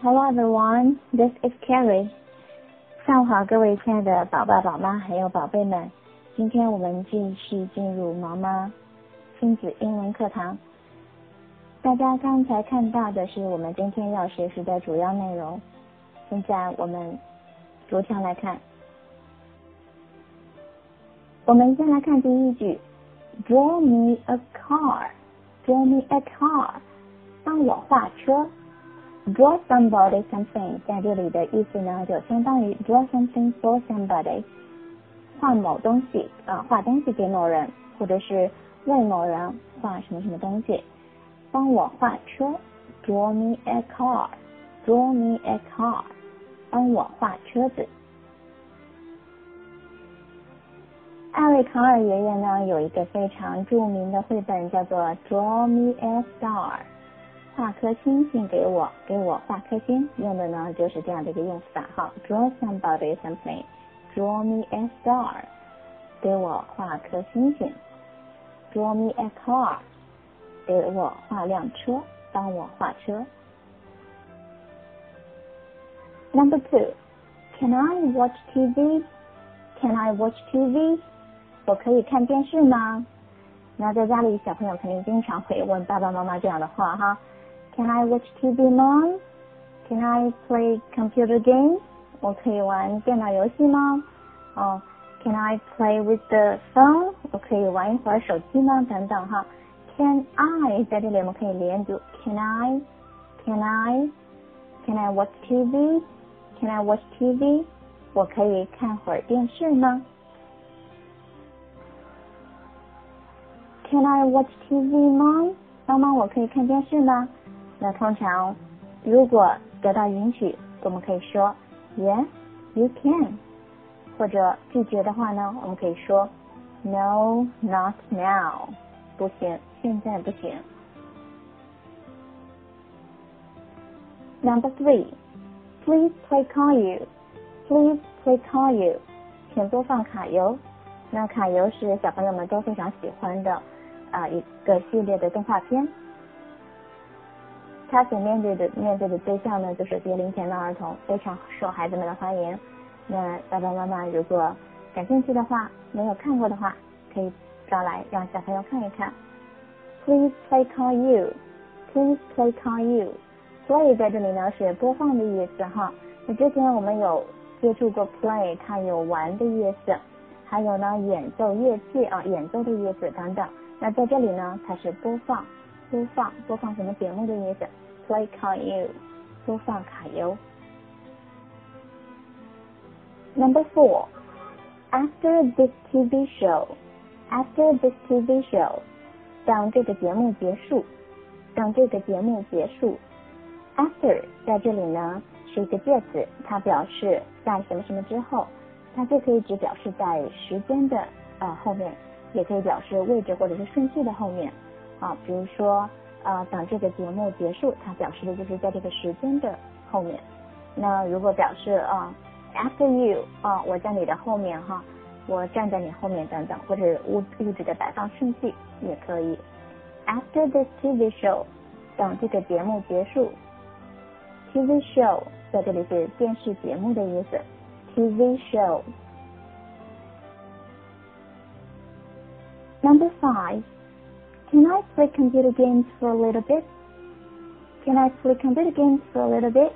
Hello everyone, this is Carrie. 上午好，各位亲爱的宝爸宝妈还有宝贝们，今天我们继续进入毛妈亲子英文课堂。大家刚才看到的是我们今天要学习的主要内容。现在我们逐条来看。我们先来看第一句，Draw me a car. Draw me a car. 帮我画车。Draw somebody something 在这里的意思呢，就相当于 draw something for somebody，画某东西啊，画东西给某人，或者是为某人画什么什么东西。帮我画车，draw me a car，draw me a car，帮我画车子。艾瑞卡尔爷爷呢有一个非常著名的绘本，叫做 Draw me a star。画颗星星给我，给我画颗星，用的呢就是这样的一个用法哈。Draw somebody something, draw me a star，给我画颗星星。Draw me a car，给我画辆车，帮我画车。Number two, can I watch TV? Can I watch TV? 我可以看电视吗？那在家里，小朋友肯定经常会问爸爸妈妈这样的话哈。Can I watch TV, Mom? Can I play computer games? 我可以玩电脑游戏吗？哦，Can I play with the phone? 我可以玩一会儿手机吗？等等哈。Can I 在这里我们可以连读。Can I? Can I? Can I watch TV? Can I watch TV? 我可以看会儿电视吗？Can I watch TV, Mom? 妈妈，我可以看电视吗？ 那通常，如果得到允许，我们可以说 Yes, you can。或者拒绝的话呢，我们可以说 No, not now。不行，现在不行。Number three, please play Caillou. Please play Caillou. 请播放卡游。那卡游是小朋友们都非常喜欢的啊一个系列的动画片。他所面对的面对的对象呢，就是学龄前的儿童，非常受孩子们的欢迎。那爸爸妈妈如果感兴趣的话，没有看过的话，可以找来让小朋友看一看。Please play call you. Please play call you. Play 在这里呢是播放的意思哈。那之前我们有接触过 play，它有玩的意思，还有呢演奏乐器啊，演奏的意思等等。那在这里呢，它是播放。播放播放什么节目的意思？Play Caillou，播放卡游。Number four, after this TV show, after this TV show，当这个节目结束，当这个节目结束，after 在这里呢是一个介词，它表示在什么什么之后，它就可以只表示在时间的呃后面，也可以表示位置或者是顺序的后面。啊，比如说，呃，等这个节目结束，它表示的就是在这个时间的后面。那如果表示啊，after you，啊，我在你的后面哈，我站在你后面等等，或者物物质的摆放顺序也可以。After this TV show，等这个节目结束。TV show 在这里是电视节目的意思。TV show。Number five。Can I play computer games for a little bit? Can I play computer games for a little bit?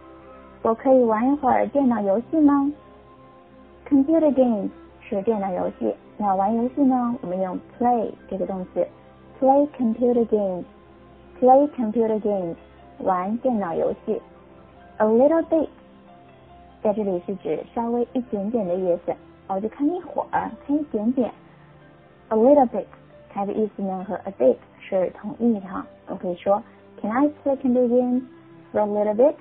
我可以玩一会儿电脑游戏吗？Computer games 是电脑游戏，那玩游戏呢？我们用 play 这个动词，play computer games。play computer games 玩电脑游戏。A little bit 在这里是指稍微一点点的意思，哦，就看一会儿，看一点点。A little bit。 它的意思呢和 a bit 是同义的哈。我可以说，Can I play computer games for a little bit?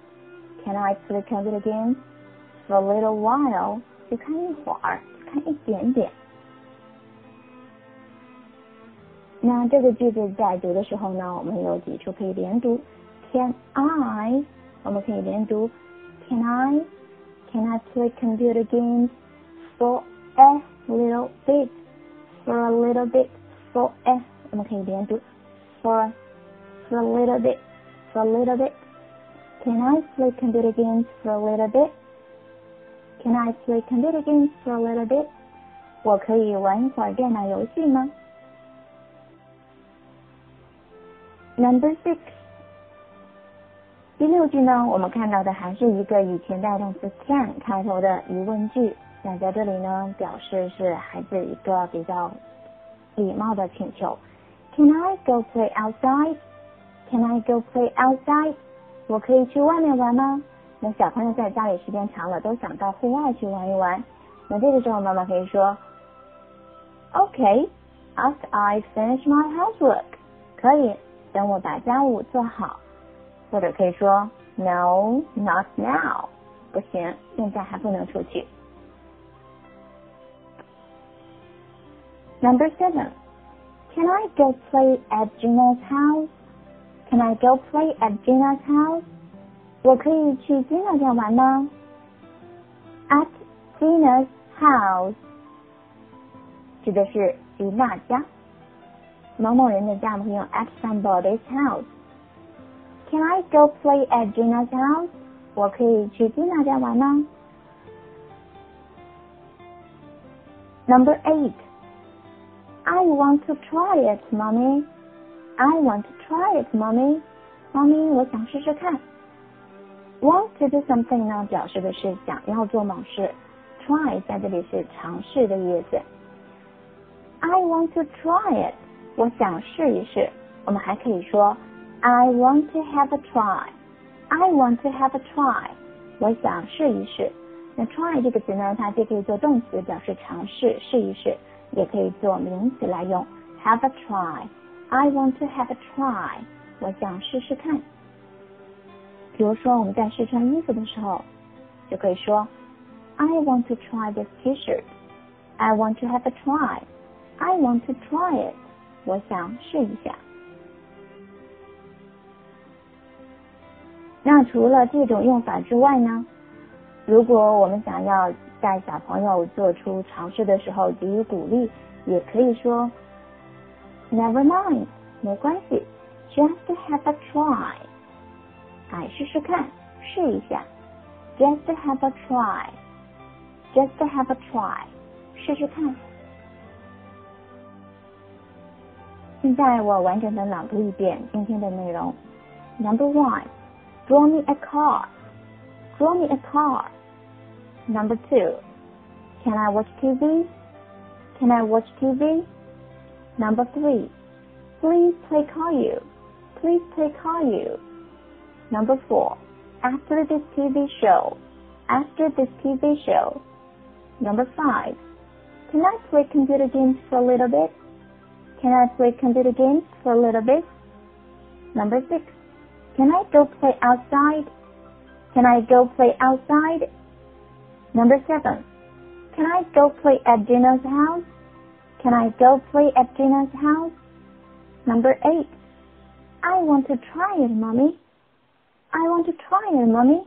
Can I play computer games for a little while? 就看一会儿，看一点点。那这个句子在读的时候呢，我们有几处可以连读。Can I？我们可以连读。Can I？Can I play computer games for a little bit? For a little bit? For a 我们可以连读 for for a little bit for a little bit Can I play computer games for a little bit? Can I play computer games for a little bit? 我可以玩一会儿电脑游戏吗？Number six，第六句呢，我们看到的还是一个以前代动词 can 开头的疑问句。那在这里呢，表示是孩子一个比较礼貌的请求。Can I go play outside? Can I go play outside? 我可以去外面玩吗？那小朋友在家里时间长了，都想到户外去玩一玩。那这个时候，妈妈可以说，OK, after I finish my housework，可以等我把家务做好。或者可以说，No, not now，不行，现在还不能出去。Number seven, can I go play at Gina's house? Can I go play at Gina's house? 我可以去 Gina 家玩吗？At Gina's house 指的是吉娜家，某某人的家，我们可以用 at somebody's house。Can I go play at Gina's house？我可以去 Gina 家玩吗？Number eight. I want to try it, mommy. I want to try it, mommy. Mommy，我想试试看。Want to do something 呢，表示的是想要做某事。Try 在这里是尝试的意思。I want to try it，我想试一试。我们还可以说 I want to have a try。I want to have a try，我想试一试。那 try 这个词呢，它既可以做动词，表示尝试、试一试， 也可以做名词来用。Have a try。I want to have a try，我想试试看。比如说我们在试穿衣服的时候，就可以说 I want to try this T-shirt. I want to have a try. I want to try it. 我想试一下。那除了这种用法之外呢？如果我们想要在小朋友做出尝试的时候给予鼓励，也可以说 Never mind，没关系，Just have a try。哎，试试看，试一下，Just have a try，Just have a try，试试看。现在我完整的朗读一遍今天的内容。Number one, draw me a car. Draw me a car. Number two, can I watch TV? Can I watch TV? Number three, please play Caillou. Please play Caillou. Number four, after this TV show. After this TV show. Number five, can I play computer games for a little bit? Can I play computer games for a little bit? Number six, can I go play outside? Can I go play outside? Number seven, can I go play at Gina's house? Can I go play at Gina's house? Number eight, I want to try it, mommy. I want to try it, mommy.